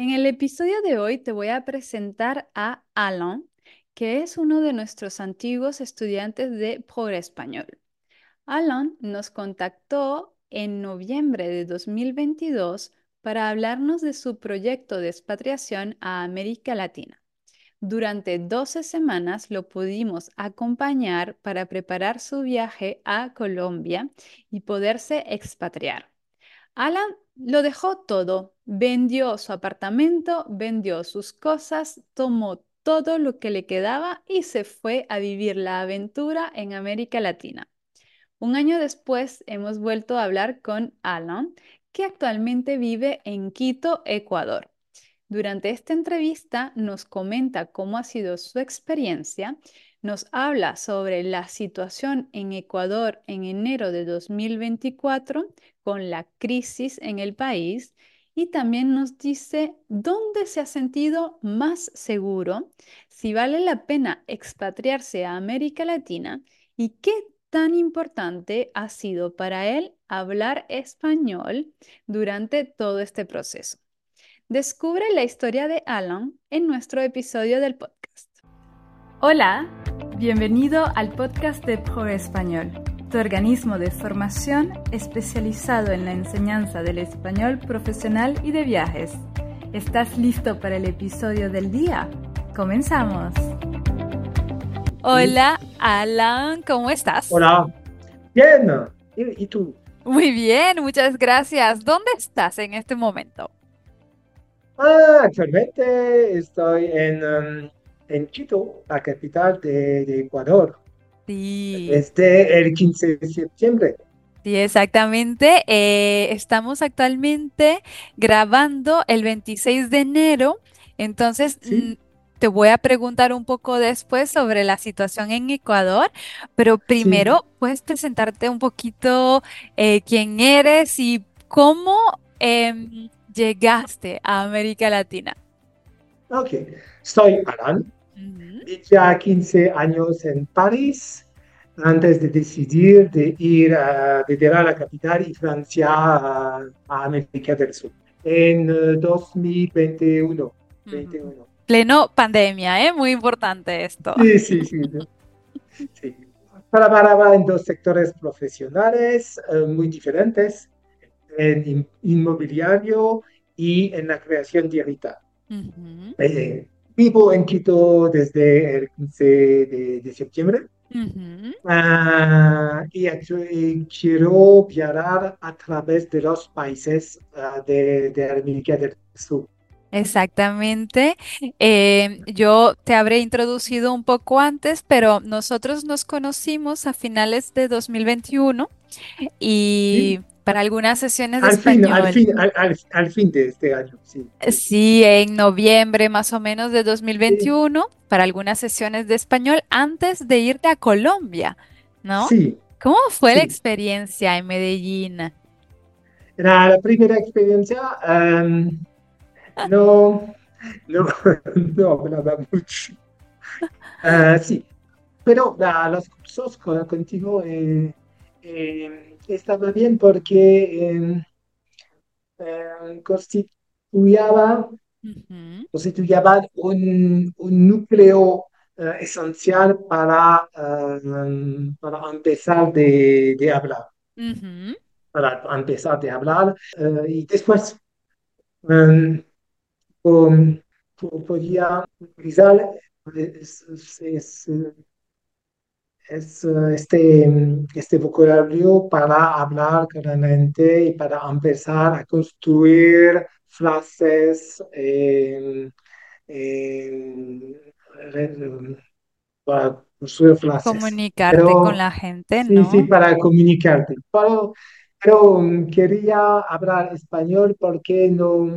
En el episodio de hoy te voy a presentar a Alan, que es uno de nuestros antiguos estudiantes de Progres Español. Alan nos contactó en noviembre de 2022 para hablarnos de su proyecto de expatriación a América Latina. Durante 12 semanas lo pudimos acompañar para preparar su viaje a Colombia y poderse expatriar. Alan lo dejó todo, vendió su apartamento, vendió sus cosas, tomó todo lo que le quedaba y se fue a vivir la aventura en América Latina. Un año después hemos vuelto a hablar con Alan, que actualmente vive en Quito, Ecuador. Durante esta entrevista nos comenta cómo ha sido su experiencia, nos habla sobre la situación en Ecuador en enero de 2024 con la crisis en el país y también nos dice dónde se ha sentido más seguro, si vale la pena expatriarse a América Latina y qué tan importante ha sido para él hablar español durante todo este proceso. Descubre la historia de Alan en nuestro episodio del podcast. Hola, bienvenido al podcast de Pro Español, tu organismo de formación especializado en la enseñanza del español profesional y de viajes. ¿Estás listo para el episodio del día? Comenzamos. Hola, Alan, ¿cómo estás? Hola, bien. ¿Y, tú? Muy bien, muchas gracias. ¿Dónde estás en este momento? Ah, actualmente estoy en, um, en Quito, la capital de, Ecuador. Sí. Desde el 15 de septiembre. Sí, exactamente. Eh, estamos actualmente grabando el 26 de enero. Entonces, te voy a preguntar un poco después sobre la situación en Ecuador, pero primero, ¿puedes presentarte un poquito eh, quién eres y cómo em, llegaste a América Latina? Ok, soy Alan, ya 15 años en París, antes de decidir de ir a, de a la capital y Francia a, América del Sur. En 2021. Eh, Pleno pandemia, ¿eh? Muy importante esto. Sí, sí, sí. sí. Trabajaba en dos sectores profesionales eh, muy diferentes en inmobiliario y en la creación digital. Eh, vivo en Quito desde el 15 de, septiembre ah, y quiero viajar a través de los países ah, de, de América del Sur. Exactamente. Eh, yo te habré introducido un poco antes, pero nosotros nos conocimos a finales de 2021 y para algunas sesiones de al español. Fin, al, fin, al, fin de este año, sí. Sí, en noviembre más o menos de 2021, para algunas sesiones de español antes de irte a Colombia, ¿no? Sí. ¿Cómo fue la experiencia en Medellín? Era la primera experiencia. Em, no, no, no, nada mucho. Uh, sí, pero uh, los cursos contigo eh, eh, estaba bien porque em, em, constituyaba, un, un núcleo eh, esencial para, em, para empezar de, de hablar. Para empezar de hablar eh, y después podía utilizar es eh, este, este vocabulario para hablar claramente y para empezar a construir frases, para construir frases. Comunicarte con la gente, ¿no? Sí, sí, para comunicarte. Pero, pero mm, quería hablar español porque no,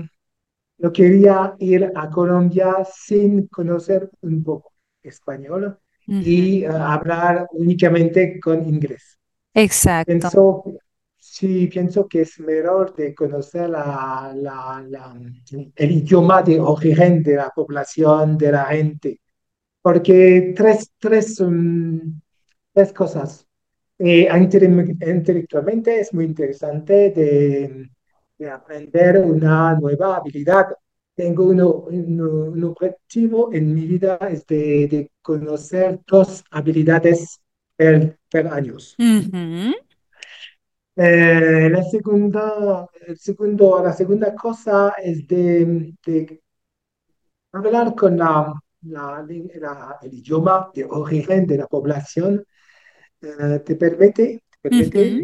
no quería ir a Colombia sin conocer un poco español y eh, hablar únicamente con inglés. Exacto. Pienso, sí, pienso que es mejor de conocer la, el idioma de origen de la población, de la gente, porque tres, tres, um, tres cosas. Eh, intelectualmente es muy interesante de, de aprender una nueva habilidad tengo uno, uno- un objetivo en mi vida es de, de conocer dos habilidades per, per años. Eh, la segunda, el segundo, la segunda cosa es de, de hablar con la, la- la- el idioma de origen de la población. Eh, te permite, te permite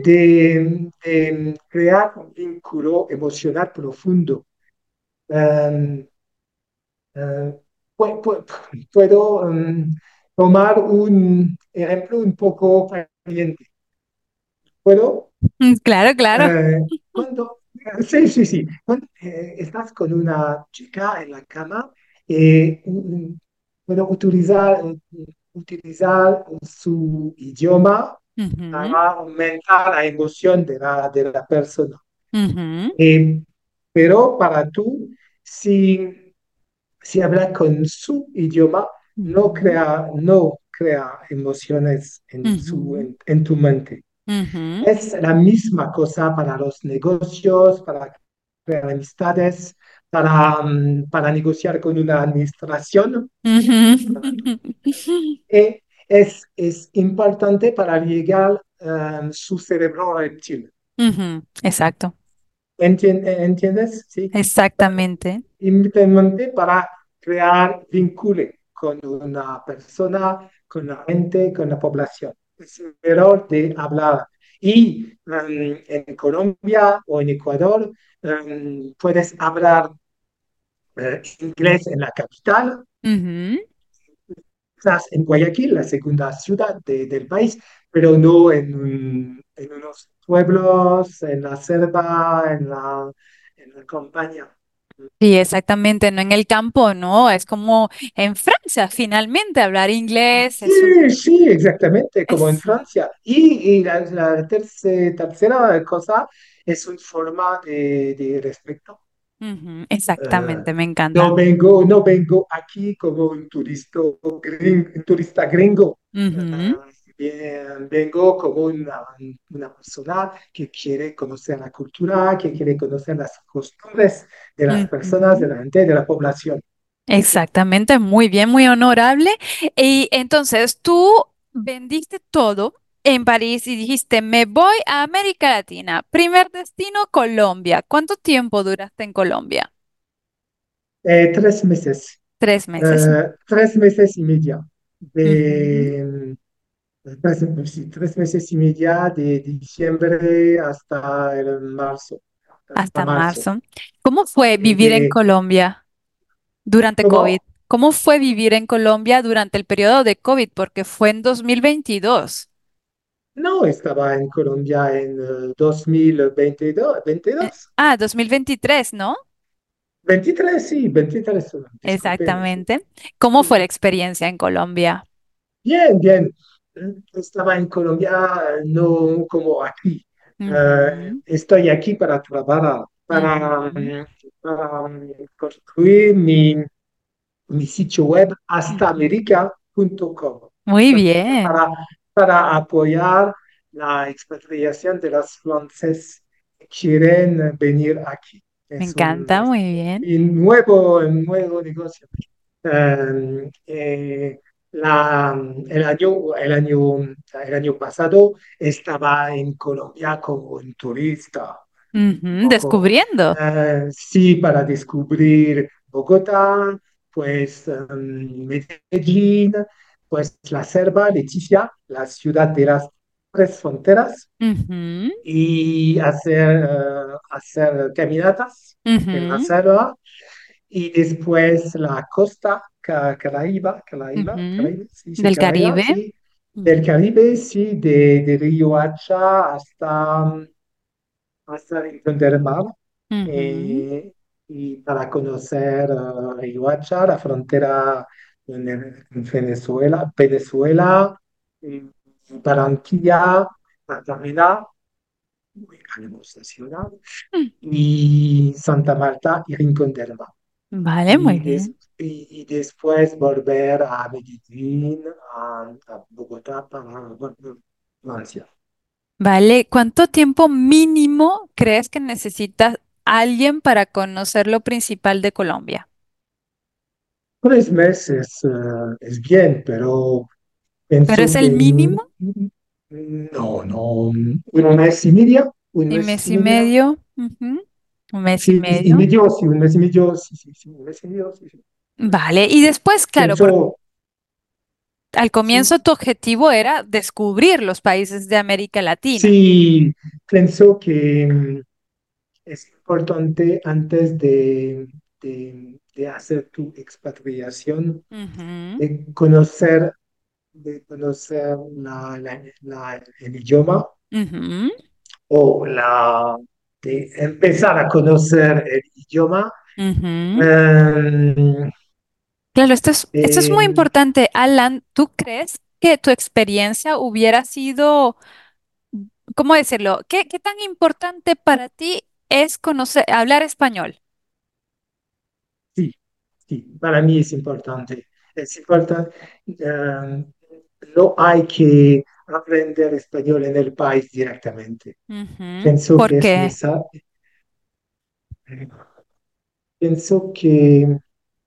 de crear un vínculo emocional profundo. Pu- pu- puedo mm, tomar un ejemplo un poco caliente. ¿Puedo? mm, Claro, claro. Eh, cuando, sí, sí, sí. Cuando eh, estás con una chica en la cama, eh, puedo utilizar, utilizar su idioma para aumentar la emoción de la, de la persona. Eh, pero para tú, si, si hablas con su idioma, no crea, no crea emociones en, su, en en tu mente. Es la misma cosa para los negocios, para crear amistades, para, mm, para negociar con una administración. ujú. E es, es importante para llegar a su cerebro reptil. Exacto, ¿Entiendes? Sí. exactamente. Simplemente para crear vínculo con una persona, con la gente, con la población. Es el error de hablar. Y um, en Colombia o en Ecuador um, puedes hablar eh, inglés en la capital, Ujú, quizás en Guayaquil, la segunda ciudad de- del país, pero no en, un- en unos pueblos, en la selva, en la, en la campaña. Sí, exactamente, no en el campo, no, es como en Francia, finalmente hablar inglés es un... Sí, sí, exactamente, como en Es... Francia. Y, y la, la terce- tercera cosa es una forma de, de respeto. Ujú, Eh, exactamente, me no encanta. vengo, no vengo aquí como un turista, gring- un turista gringo. Eh, Ujú, bien, vengo como una, una persona que quiere conocer la cultura, que quiere conocer las costumbres de las personas, de la gente, de la población. Exactamente, muy bien, muy honorable. Y entonces tú vendiste todo en París y dijiste, me voy a América Latina. Primer destino, Colombia. ¿Cuánto tiempo duraste en Colombia? Eh, tres meses. Tres meses. Eh, tres meses y media. Ujú, De, tres meses y media de diciembre hasta el marzo. Hasta Hasta marzo. marzo. ¿Cómo fue Y vivir en Colombia durante COVID? ¿cómo? ¿Cómo fue vivir en Colombia durante el periodo de COVID? Porque fue en 2022. No, estaba en Colombia en eh, 2022, Eh, 22. ah, 2023, ¿no? 23, sí, 23, discúlpeme, sí. Exactamente. ¿Cómo fue la experiencia en Colombia? Bien, bien. Estaba en Colombia, no como aquí. Eh, estoy aquí para trabajar, para, construir mi, mi sitio web hastaamerica.com. Muy bien, Para, para apoyar la expatriación de los franceses que quieren venir aquí. me Es un, encanta, muy bien. un nuevo, un nuevo negocio. Eh, eh, la- el año, el año, el año pasado estaba en Colombia como un turista, poco, Descubriendo. eh, sí, para descubrir Bogotá, pues em, Medellín, pues la selva, Leticia, la ciudad de las tres fronteras, y hacer, eh, hacer caminatas en la selva y después la costa ca- Caraíba, Caraíba, ujú. Caraíba, sí, sí, Del Caraíba, Caribe. sí, del Caribe, sí, de, de Río Hacha hasta, hasta Rincón del Mar, eh, y para conocer eh, Río Hacha, la frontera el- con Venezuela, Venezuela, y Barranquilla, Cartagena, muy hermosa ciudad, mm. y Santa Marta y Rincón del Mar. Vale, muy y, des- bien. y, y después volver a Medellín, a, a Bogotá para bueno, Francia. Vale, ¿cuánto tiempo mínimo crees que necesita alguien para conocer lo principal de Colombia? Tres meses eh, es bien, pero Pero pienso es que el mm, mínimo, no, no, un mes y medio, un y mes mes y y medio. medio, ujú, Un mes y Sí, y, y medio. medio, sí, un mes y medio, sí, sí, sí, un mes y medio, sí, sí. Vale, y después, claro, Pienso, al comienzo tu objetivo era descubrir los países de América Latina. sí, pienso que mm, es importante antes de, de, de hacer tu expatriación, de conocer, de conocer la, la- la- el idioma o la, de empezar a conocer el idioma. em, Claro, esto es, esto es muy de- importante. Alan, ¿tú crees que tu experiencia hubiera sido, ¿cómo decirlo? ¿Qué, qué tan importante para ti es conocer, hablar español? sí, sí, para mí es importante. Es importante. em, no hay que aprender español en el país directamente. Ujú. Pienso ¿Por que es qué? necesario. Pienso que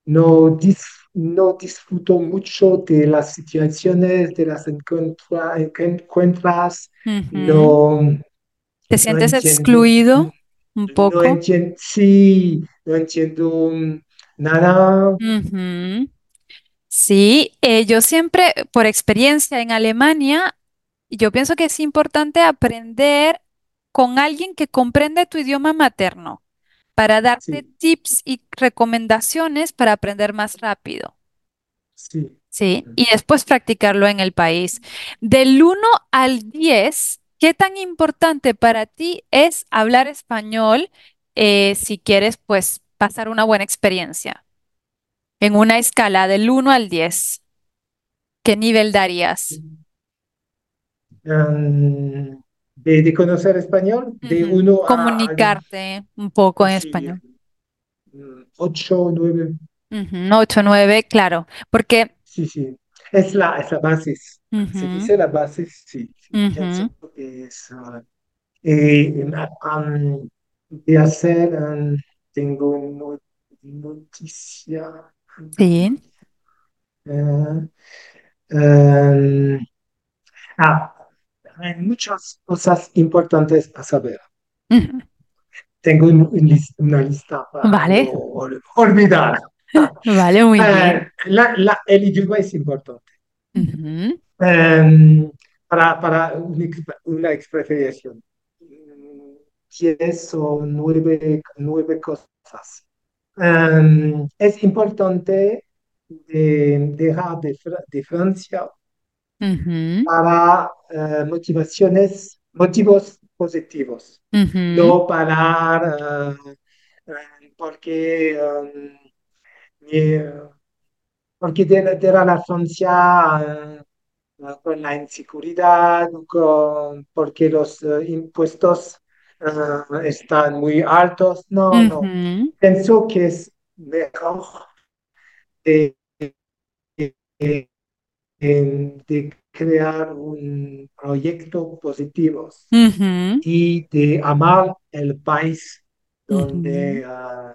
no, dis- no disfruto mucho de las situaciones, de las encuentra- encuentras, no, ¿Te no sientes entiendo, excluido un no poco? entiendo, sí, no entiendo mm, nada. Sí, eh, yo siempre, por experiencia en Alemania, yo pienso que es importante aprender con alguien que comprende tu idioma materno para darte sí, tips y recomendaciones para aprender más rápido. sí. Sí, y después practicarlo en el país. Del uno al 10, ¿qué tan importante para ti es hablar español eh, si quieres, pues, pasar una buena experiencia? En una escala del uno al 10, ¿qué nivel darías? De, de conocer español, de Ujú. uno a, Comunicarte un poco en sí, español. mm, ocho, nueve. Ujú, 8, 9, claro, porque... Sí, sí. Es la, es la base. Se ujú, dice la base, sí. sí. Es. ah, eh, am, de hacer, am, tengo no- noticia. sí. eh, em, ah, hay muchas cosas importantes a saber. Tengo un- un lis- una lista para no Vale, ol- olvidar. vale, muy bien. Eh, la- la- el idioma es importante. Em, para, para una, una expresión. Mm, Diez o nueve, nueve cosas. Em, es importante de- dejar de, Fra- de Francia para eh, motivaciones, motivos positivos, no para eh, eh, porque mi- porque de, de la Francia eh, eh, con la inseguridad, con- porque los impuestos están muy altos. No, no. Pienso que es mejor de, de- de crear un proyecto positivo ujú, y de amar el país donde, ah,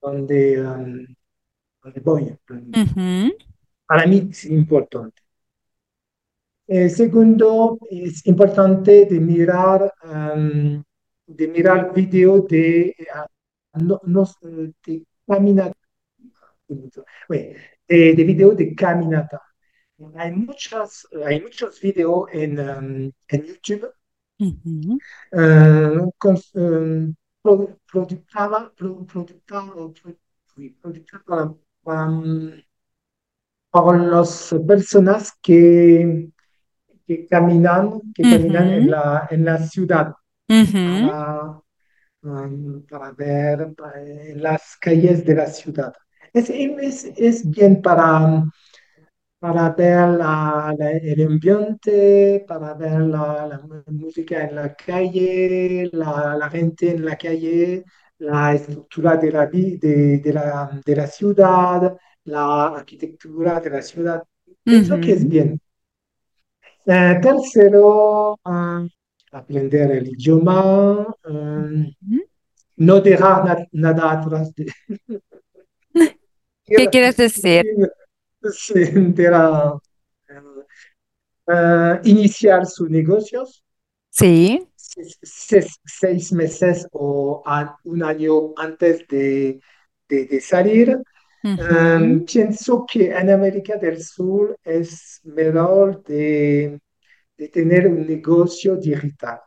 donde, um, donde voy. ujú, Para mí es importante. Eh, segundo, es importante de mirar, am, de mirar video de, ah, no, no, de caminata, bueno, de, de video de caminata. Hay muchas, hay muchos videos en, am, en YouTube. Ujú, eh, con, eh, produ- productada- produ- productada- por las personas que que caminan, que caminan en la, en la ciudad. Ujú, para, um, para ver eh, las calles de la ciudad. Es, es, es bien para, para ver la- la- el ambiente, para ver la, la música en la calle, la, gente en la calle, la estructura de la, de, de la, de la ciudad, la arquitectura de la ciudad. Pienso que es bien. Eh, tercero, ah, aprender el idioma, ujú. no dejar na- nada atrás de... ¿Qué quieres decir? Sí, era eh, iniciar sus negocios Sí. seis, seis- seis meses o a- un año antes de, de- de salir. Em, pienso que en América del Sur es mejor de, de tener un negocio digital,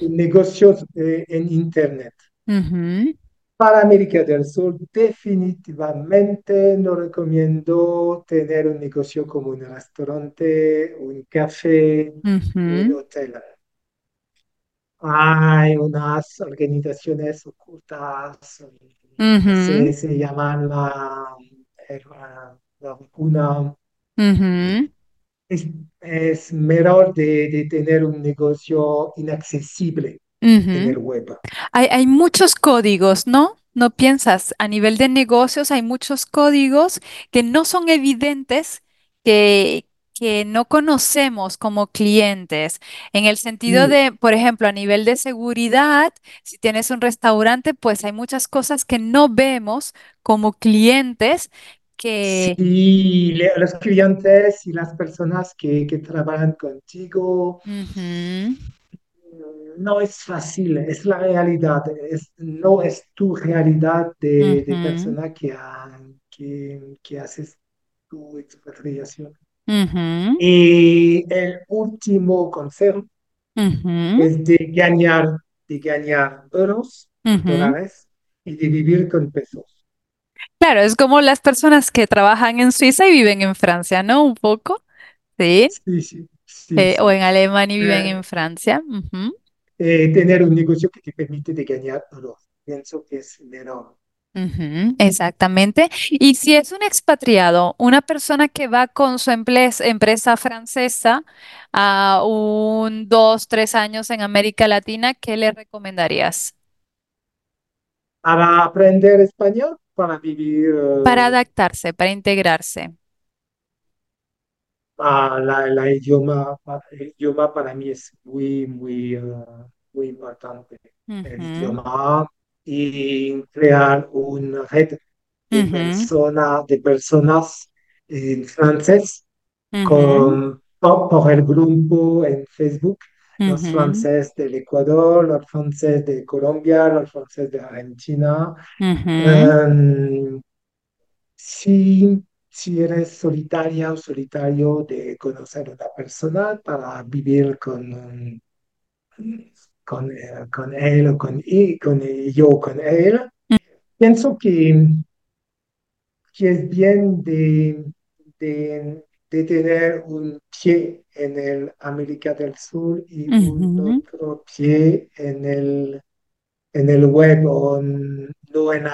un negocio eh, en Internet. ujú, Para América del Sur, definitivamente no recomiendo tener un negocio como un restaurante, un café, un hotel. Hay unas organizaciones ocultas, se, se llaman la, eh, la, la vacuna. Es, es mejor de, de tener un negocio inaccesible en el web. Hay, hay muchos códigos, ¿no? ¿No piensas? A nivel de negocios hay muchos códigos que no son evidentes, que, que no conocemos como clientes. En el sentido Sí, de, por ejemplo, a nivel de seguridad, si tienes un restaurante, pues hay muchas cosas que no vemos como clientes que... sí, los clientes y las personas que, que trabajan contigo Ujú, No es fácil, es la realidad, es, no es tu realidad de, persona que, ha- que, que haces tu expatriación. Y el último consejo es de ganar, de ganar euros, dólares y de vivir con pesos. Claro, es como las personas que trabajan en Suiza y viven en Francia, ¿no? Un poco, sí. Sí, sí, sí, Eh, o en Alemania y viven en Francia. ujú, eh, tener un negocio que te permite de ganar euros. Pienso que es mejor. ujú, exactamente. Y si es un expatriado, una persona que va con su empresa francesa a un dos, tres años en América Latina, ¿qué le recomendarías? Para aprender español, para vivir Para eh, adaptarse, para integrarse. Ah, la, la idioma, el idioma para mí es muy, muy, eh, muy importante. El idioma y crear una red de ujú, personas, de personas en francés con, por, el grupo en Facebook, los franceses del Ecuador, los franceses de Colombia, los franceses de Argentina. Em, si, si eres solitaria o solitario de conocer a una persona para vivir con, um, con, eh, con él o con, y, con yo con él, pienso que, que es bien de, de, de tener un pie en el América del Sur y un otro pie en el en el web o no en...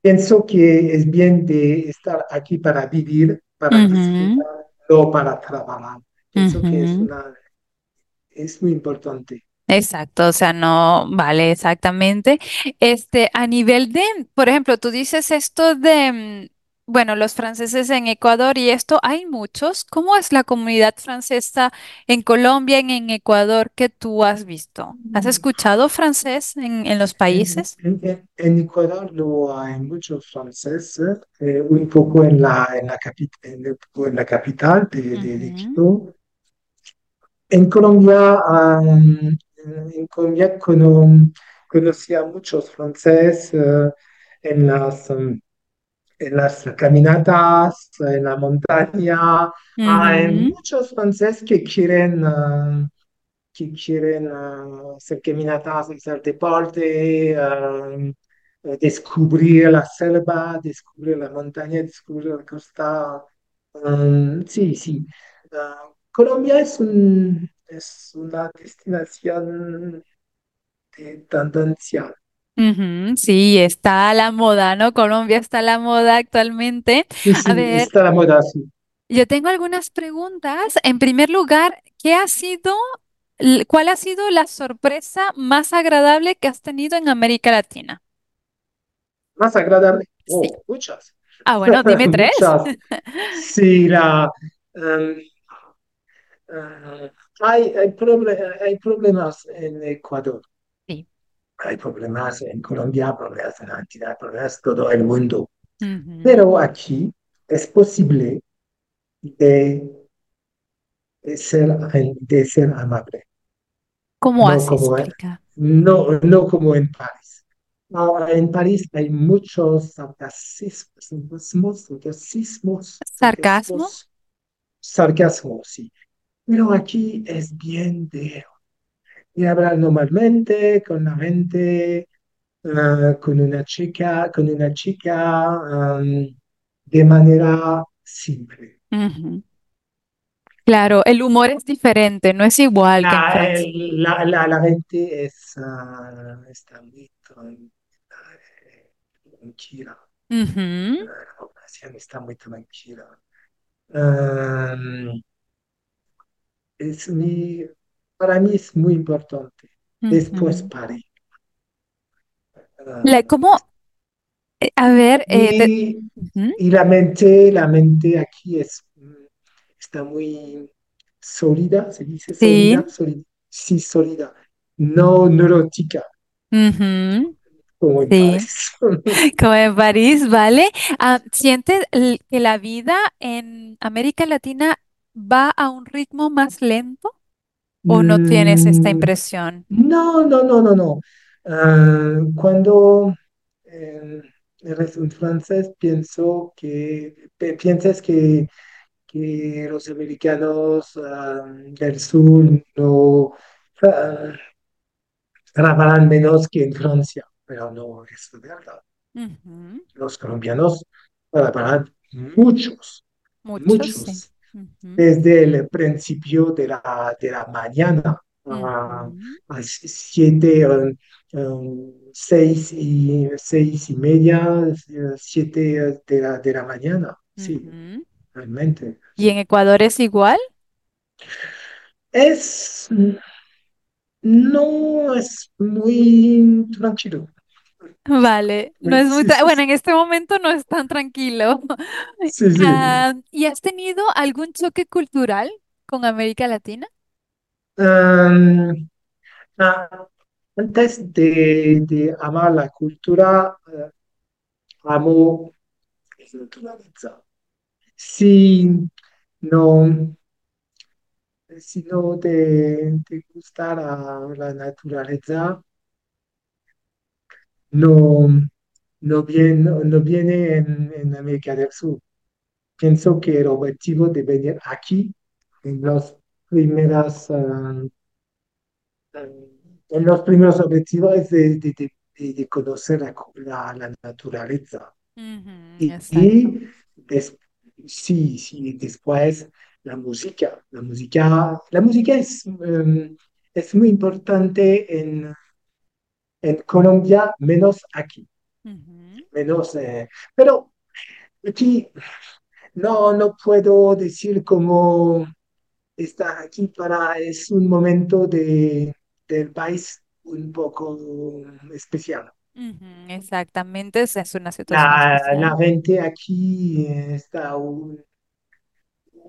Pienso que es bien de estar aquí para vivir, para disfrutar, no para trabajar. Pienso que es una, es muy importante. Exacto, o sea, no vale exactamente. Este, a nivel de, por ejemplo, tú dices esto de, mm, bueno, los franceses en Ecuador y esto, hay muchos. ¿Cómo es la comunidad francesa en Colombia, en, en Ecuador, que tú has visto? ¿Has escuchado francés en, en los países? en- en- en Ecuador no hay muchos franceses, eh, un poco en la, en la, capi- la capital de, de, Quito. En Colombia, am, en Colombia cono- conocí a muchos franceses eh, en las, em, en las caminatas, en la montaña. Hay ujú, muchos franceses que quieren, ah, que quieren ah, hacer caminatas, hacer deporte, ah, eh, descubrir la selva, descubrir la montaña, descubrir la costa. Um, sí, sí. Ah, Colombia es un, es una destinación de tendencia. Sí, está a la moda, ¿no? Colombia está a la moda actualmente. Sí, A sí, ver. está la moda, sí. Yo tengo algunas preguntas. En primer lugar, ¿qué ha sido, cuál ha sido la sorpresa más agradable que has tenido en América Latina? Más agradable. Sí. Oh, muchas. Ah, bueno, dime tres. Muchas. Sí, la, em, ah, hay, hay, proble- hay problemas en Ecuador, Sí. hay problemas en Colombia, problemas en Argentina, problemas en todo el mundo. Pero aquí es posible de, de ser, de ser amable, ¿Cómo no así como, no, no como en París. Ah, en París hay muchos sarcasmos, ¿Sarcasmo? sarcasmos, sarcasmos, sí. Pero aquí es bien de, de hablar normalmente con la gente, ah, con una chica, con una chica, de manera simple. Claro, el humor es diferente, no es igual que en La, Francia. el- la, la, la gente es, ah, está muy tran- tranquila. La población está muy tranquila. Es muy, para mí es muy importante. Después ujú. París. La- Ah, ¿cómo? Eh, A ver, eh, y, ujú, y la mente, la mente aquí es, mm, está muy sólida, ¿se dice? Sí, Sólida. Sí, sólida. No neurótica, ujú, como en sí, París. como en París, ¿vale? Ah, ¿sientes que la vida en América Latina va a un ritmo más lento o no tienes esta Mm, impresión? no, no, no, no, no. Ah, cuando eh, eres un francés, pienso que, piensas que, que los americanos ah, del sur no trabajan menos que en Francia, pero no es verdad. Los colombianos trabajan muchos, Muchos, sí. Desde el principio de la, de la mañana a, a siete, um, seis y, seis y media, siete de la, de la mañana. Sí, realmente. ¿Y en Ecuador es igual? Es, no es muy tranquilo. Vale, no es muy... Tra- sí, Bueno, en este momento no es tan tranquilo. sí, sí. Ah, ¿y has tenido algún choque cultural con América Latina? Um, ah, antes de, de amar la cultura, eh, amo la naturaleza. Si no, si no te, te gusta la, la naturaleza, no, no viene, no, no viene en, en América del Sur. Pienso que el objetivo de venir aquí, en los primeras, ah, en los primeros objetivos es de, de- de- de- de conocer la, la- la naturaleza. Y, y des- sí, sí, después la música. La música, la música es, em, es muy importante en, en Colombia, menos aquí. Menos, eh, pero aquí no, no puedo decir cómo está aquí para, es un momento de, del país un poco especial. exactamente, esa es una situación La, especial. la gente aquí está un,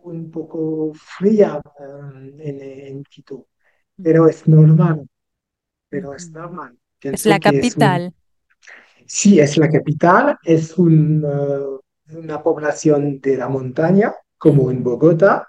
un poco fría eh, en, en Quito, pero es normal, pero es ujú. Es la es un, capital. sí, es la capital, es un, eh, una población de la montaña, como en Bogotá,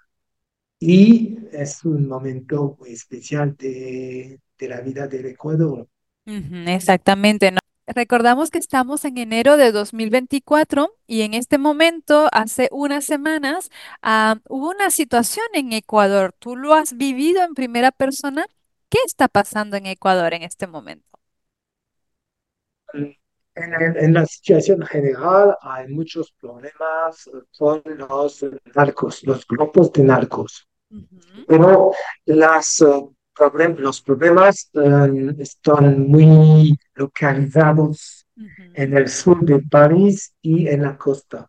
y es un momento muy especial de, de la vida del Ecuador. exactamente, ¿no? Recordamos que estamos en enero de 2024 y en este momento, hace unas semanas, ah, hubo una situación en Ecuador. ¿Tú lo has vivido en primera persona? ¿Qué está pasando en Ecuador en este momento? En, la situación general hay muchos problemas con los narcos, los grupos de narcos. Pero las, eh, problem- los problemas eh, están muy localizados en el sur de París y en la costa.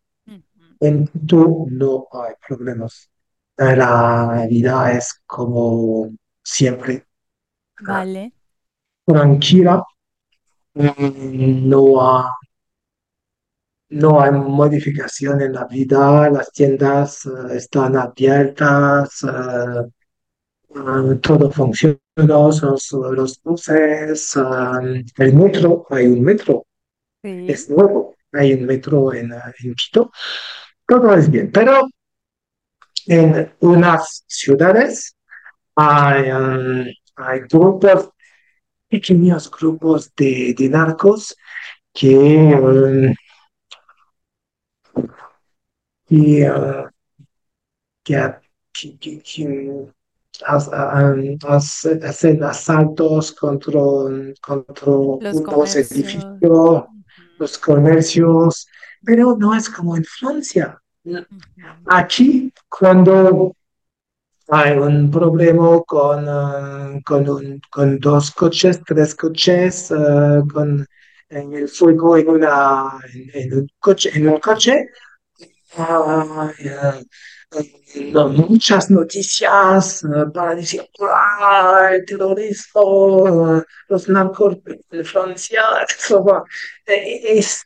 En Quito no hay problemas. Eh, La vida es como siempre, Vale. tranquila. Mm, No hay, no hay modificación en la vida. Las tiendas eh, están abiertas. eh, Ah, todo funciona, los, los buses, el metro, hay un metro, Sí. es nuevo. hay un metro en, eh, en Quito, todo es bien, pero en unas ciudades hay, um, hay grupos, pequeños grupos de, de narcos que, um, que, uh, que, que- um, hacen asaltos contra, contra Los edificios, los comercios, pero no es como en Francia. Aquí, cuando hay un problema con, eh, con, un- con dos coches, tres coches, eh, con en el fuego en, una, en, en un coche, en un coche. Eh, no, muchas noticias para decir, "Ah, el terrorismo, los narcos de Francia, eso va". Eh, es,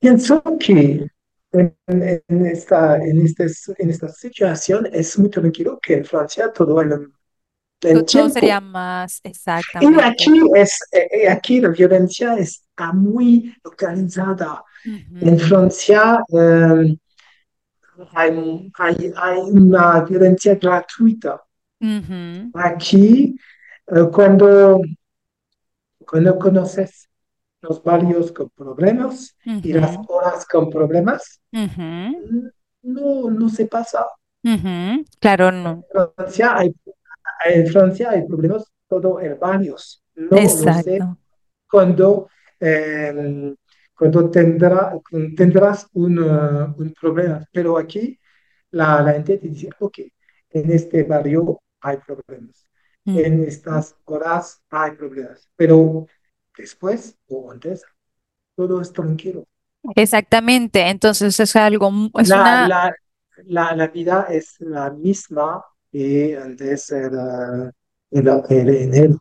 pienso que en, en esta, en, este, en esta situación es muy tranquilo que en Francia todo el, el Todo sería más Y exactamente. aquí, es, eh, aquí la violencia está muy localizada. En Francia eh, hay, hay, hay una violencia gratuita. Aquí, eh, cuando, cuando conoces los barrios con problemas y las horas con problemas, ujú, no, no se pasa. ujú. Claro, no. En Francia hay, en Francia hay problemas todo en barrios. No lo sé Exacto. cuando, eh, cuando tendrá, tendrás un, uh, un problema. Pero aquí la, la gente te dice, ok, en este barrio hay problemas, en estas horas hay problemas, pero después o antes todo es tranquilo. Exactamente. Entonces es algo, es La, una, la, la, la vida es la misma que antes era, era, era en él.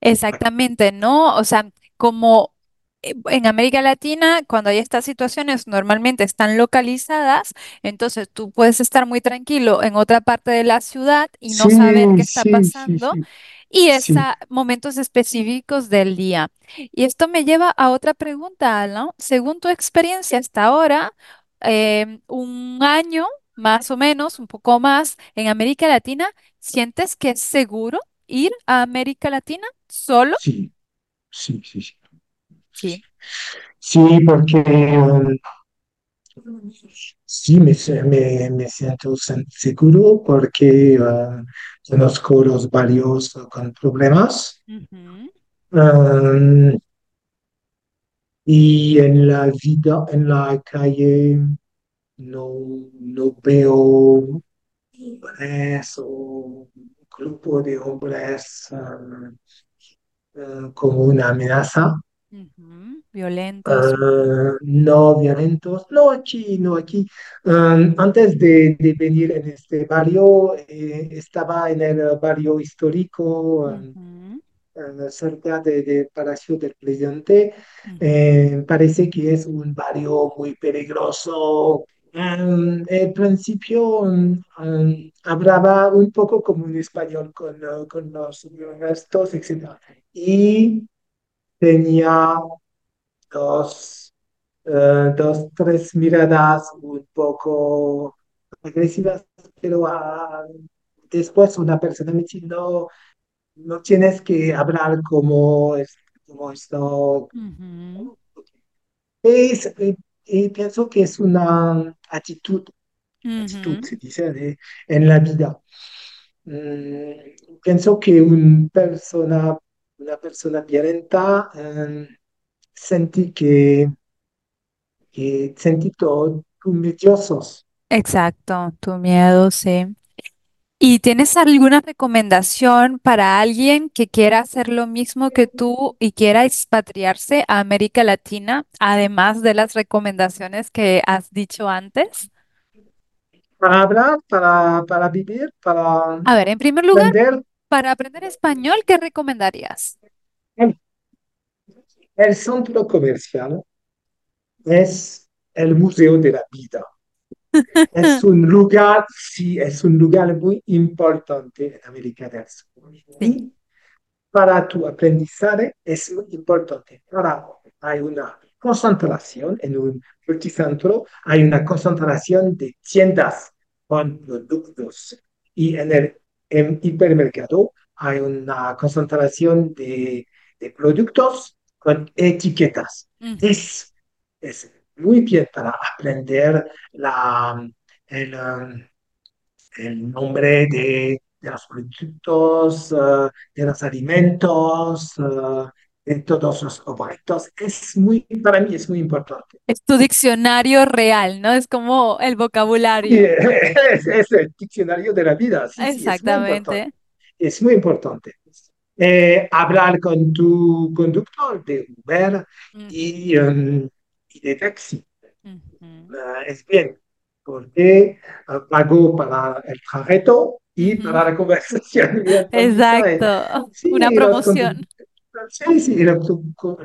Exactamente, ¿no? O sea, como eh, en América Latina, cuando hay estas situaciones, normalmente están localizadas, entonces tú puedes estar muy tranquilo en otra parte de la ciudad y no Sí, saber qué está sí, pasando, sí, y es sí, momentos específicos del día. Y esto me lleva a otra pregunta, Alan. Según tu experiencia hasta ahora, em, un año más o menos, un poco más en América Latina, ¿sientes que es seguro ir a América Latina? ¿Solo? sí, sí, sí, sí. Sí. Sí, porque um, sí me, se- me, me siento seguro porque uh, conozco los barrios con problemas. Um, y en la vida, en la calle, no, no veo hombres o grupo de hombres um, uh, como una amenaza. Violentos. Ah, no violentos, no aquí, no aquí. Um, antes de, de venir en este barrio, eh, estaba en el barrio histórico, cerca de, de Palacio del Presidente. Eh, parece que es un barrio muy peligroso. Um, al principio hablaba un poco como un español con, uh, con los restos, etc. Y tenía dos, eh, dos, tres miradas un poco agresivas, pero ah, después una persona me dice, no, no tienes que hablar como, es, como esto. ujú, Es, eh, y pienso que es una actitud, actitud, ujú. se dice, de- en la vida. Mm, pienso que un persona, una persona violenta eh, sentí que sentí todo nerviosos. Exacto, tu miedo, sí. ¿Y tienes alguna recomendación para alguien que quiera hacer lo mismo que tú y quiera expatriarse a América Latina, además de las recomendaciones que has dicho antes? Para hablar, para, para vivir, para A ver, en primer lugar, aprender, para aprender español, ¿qué recomendarías? el, el centro comercial es el museo de la vida. Es un lugar, sí, es un lugar muy importante en América del Sur. Y para tu aprendizaje es muy importante. Ahora, hay una, concentración en un multicentro, hay una concentración de tiendas con productos y en el en hipermercado hay una concentración de, de productos con etiquetas. Es, es muy bien para aprender la, el, um, el nombre de, de los productos, uh, de los alimentos, uh, de todos los objetos. Es muy, para mí es muy importante. Es tu diccionario real, ¿no? Es como el vocabulario. es, es el diccionario de la vida, sí, sí, es muy importante. Exactamente. Es muy importante. Eh, hablar con tu conductor de Uber Ujú, y, um, y de taxi. Uh, es bien, porque uh, pago para el trayecto y para la conversación. Exacto. Una Sí, promoción. sí, sí, los,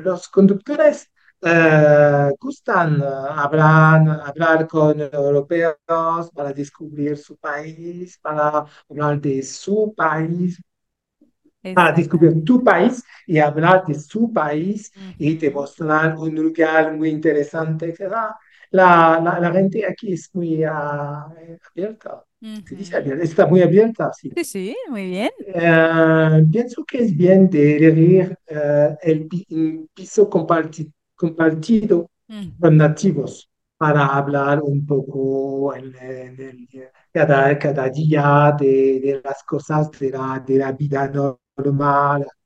los conductores uh, gustan uh, hablar, hablar con europeos para descubrir su país, para hablar de su país, para descubrir Exactamente. tu país y hablar de su país y te mostrar un lugar muy interesante, etcétera. La, la, la gente aquí es muy ah, abierta, ujú. abierta, está muy abierta, sí. Sí, sí, muy bien. Eh, pienso que es bien de elegir eh, el piso comparti- compartido con Ujú, nativos para hablar un poco en, en el, cada, cada día de, de las cosas de la, de la vida normal,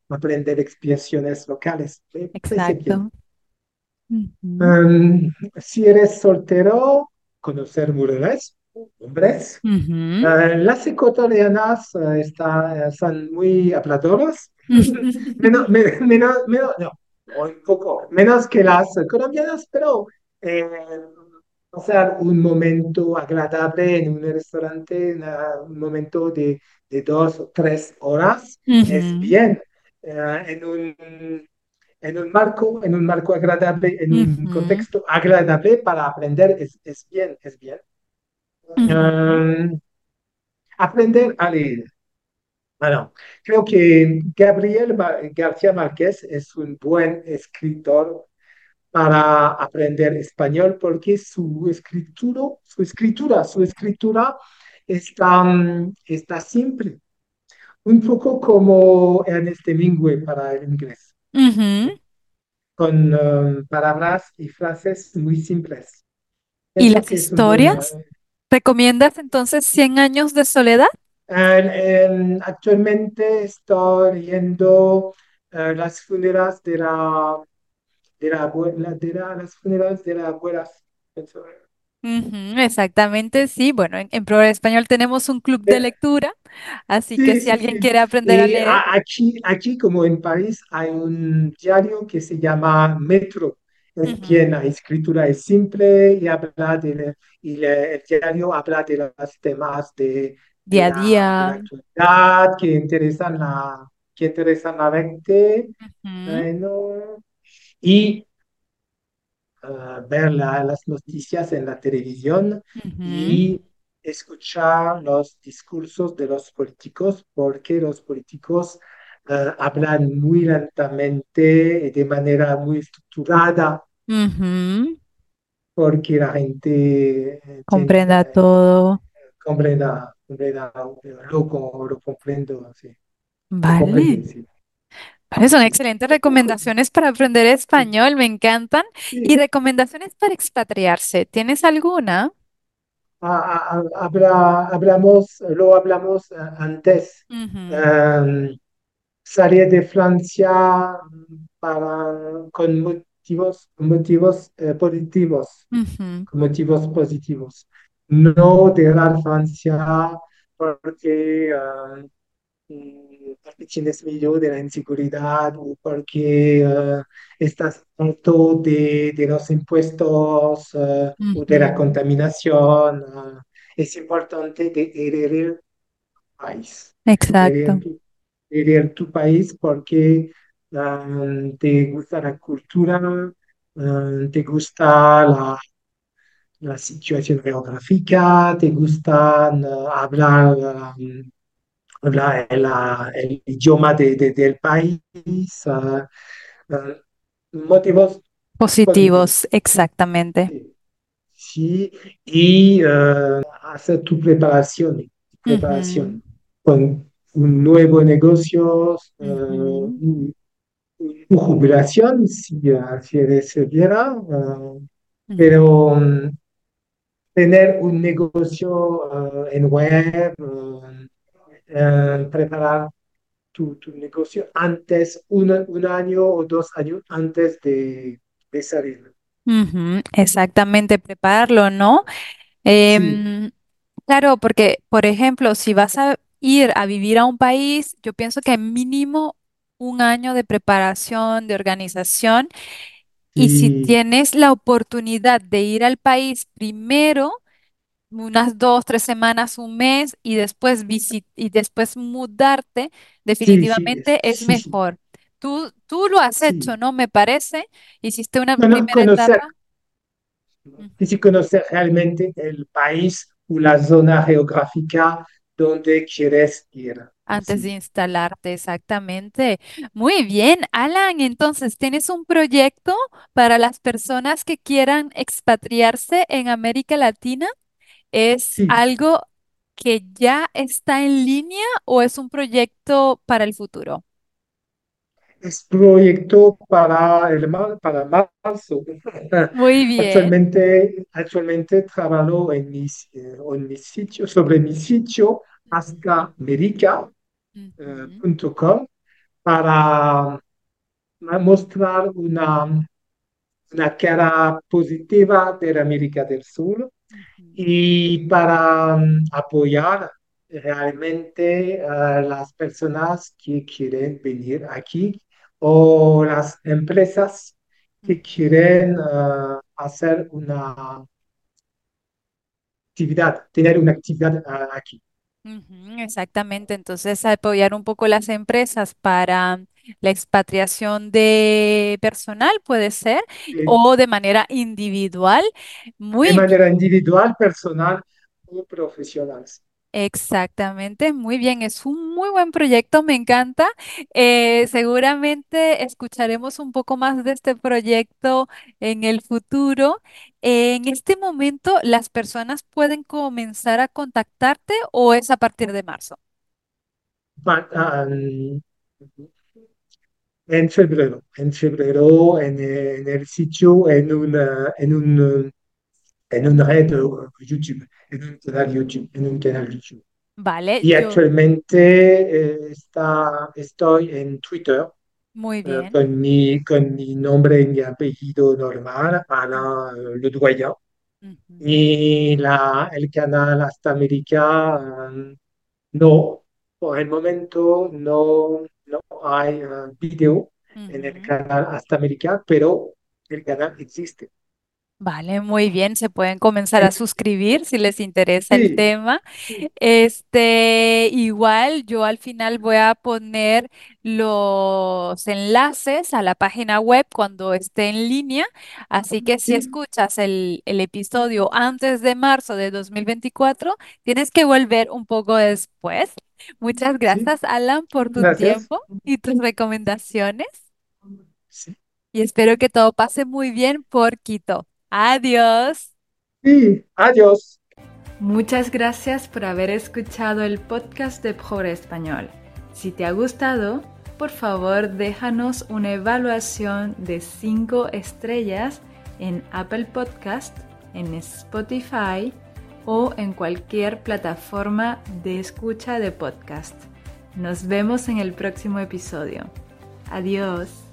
aprender expresiones locales. Exacto. Um, si eres soltero, conocer mujeres, hombres. Uh, las ecuatorianas uh, está, son muy habladoras, menos, me- menos, menos, no, un poco menos que las colombianas, pero eh, pasar un momento agradable en un restaurante, una- un momento de, de dos o tres horas, es bien. Eh, en un, en un marco, en un marco agradable, en un contexto agradable para aprender, es, es bien, es bien. Um, aprender a leer. Bueno, creo que Gabriel García Márquez es un buen escritor para aprender español porque su escritura, su escritura, su escritura está, mm, está simple, un poco como Ernest Hemingway para el inglés, con um, palabras y frases muy simples. ¿Y las historias? ¿Recomiendas entonces Cien años de soledad? en- actualmente estoy leyendo eh, las funerales de la, de la abuela, de la- las funerales de las abuelas. Exactamente, sí. Bueno, en, en Progreso Español tenemos un club de Eh, lectura, así que Sí, si sí, alguien sí. quiere aprender a leer, a- aquí, aquí, como en París, hay un diario que se llama Metro. Es ujú, bien, la escritura es simple y habla de, y le- el diario habla de los temas de, día a día. actualidad que interesan la, que interesan a la gente. Ujú, Bueno, y uh, ver la- las noticias en la televisión y escuchar los discursos de los políticos, porque los políticos uh, hablan muy lentamente y de manera muy estructurada, porque la gente eh, tiene, Comprenda todo. comprenda, comprenda, lo, lo comprendo, sí, lo Vale. comprenden, sí. Son excelentes recomendaciones para aprender español, me encantan. Y Sí. recomendaciones para expatriarse, ¿tienes alguna? a- a- habla- hablamos, lo hablamos eh, antes. Ujú, Em, salir de Francia para, con motivos, motivos eh, positivos, ujú, con motivos positivos. No dejar Francia porque, porque tienes miedo de la inseguridad o porque eh, estás harto de, de los impuestos eh, o de la contaminación. eh. Es importante de heredar tu país, Exacto. tu, heredar tu país porque te gusta la cultura, te gusta la, la situación geográfica, te gusta hablar. La- la- el idioma de- de- del país, ah, ah, motivos Positivos, exactamente. Sí, y uh, hacer tu preparación, preparación con un nuevo negocio, uh, ujú, tu jubilación, si, si recibiera, uh, ujú, pero um, tener un negocio uh, en web, uh, preparar tu, tu negocio antes, un, un año o dos años antes de, de salir. Exactamente, prepararlo, ¿no? Sí, Em, claro, porque, por ejemplo, si vas a ir a vivir a un país, yo pienso que mínimo un año de preparación, de organización, y si tienes la oportunidad de ir al país primero, unas dos, tres semanas, un mes, y después visit y después mudarte, sí, sí, es- definitivamente es sí, mejor. Tú, tú lo has hecho. ¿no? Me parece. Hiciste una primera Conocer, etapa. y sí conocer realmente el país o la zona geográfica donde quieres ir. Antes de instalarte, exactamente. Muy bien, Alan, entonces, ¿tienes un proyecto para las personas que quieran expatriarse en América Latina? ¿Es sí, algo que ya está en línea o es un proyecto para el futuro? es proyecto para, el, mar- para marzo. Muy bien. Actualmente, actualmente trabajo en mi, eh, en mi sitio, sobre mi sitio Ujú, ujú, ascaamerica.com para mostrar una, una cara positiva de la América del Sur y para mm, apoyar realmente a las personas que quieren venir aquí o las empresas que quieren ah, hacer una actividad, tener una actividad ah, aquí. Exactamente, entonces apoyar un poco las empresas para la expatriación de personal puede ser o de manera individual. de Muy manera individual, personal o profesional. Exactamente, muy bien, es un muy buen proyecto, me encanta. Eh, seguramente escucharemos un poco más de este proyecto en el futuro. En este momento, ¿las personas pueden comenzar a contactarte o es a partir de marzo? Ah, En febrero, en febrero, en, eh, en el sitio, en una, en un, en una red YouTube, en un canal YouTube, en un canal YouTube. Vale, Y yo, actualmente eh, está, estoy en Twitter muy eh, bien. con mi, con mi nombre y mi apellido normal, Alain Ledoyen. Y la, el canal Hasta América, eh, no, por el momento no, no hay eh, video en el canal Hasta América, pero el canal existe. Vale, muy bien, se pueden comenzar a suscribir si les interesa el sí, tema. Este, igual yo al final voy a poner los enlaces a la página web cuando esté en línea, así que si escuchas el, el episodio antes de marzo de 2024, tienes que volver un poco después. Muchas sí, gracias, Alan, por tu gracias. tiempo y tus recomendaciones Sí, y espero que todo pase muy bien por Quito. Adiós. sí, adiós. Muchas gracias por haber escuchado el podcast de Pobre Español. Si te ha gustado, por favor déjanos una evaluación de 5 estrellas en Apple Podcast, en Spotify o en cualquier plataforma de escucha de podcast. Nos vemos en el próximo episodio. Adiós.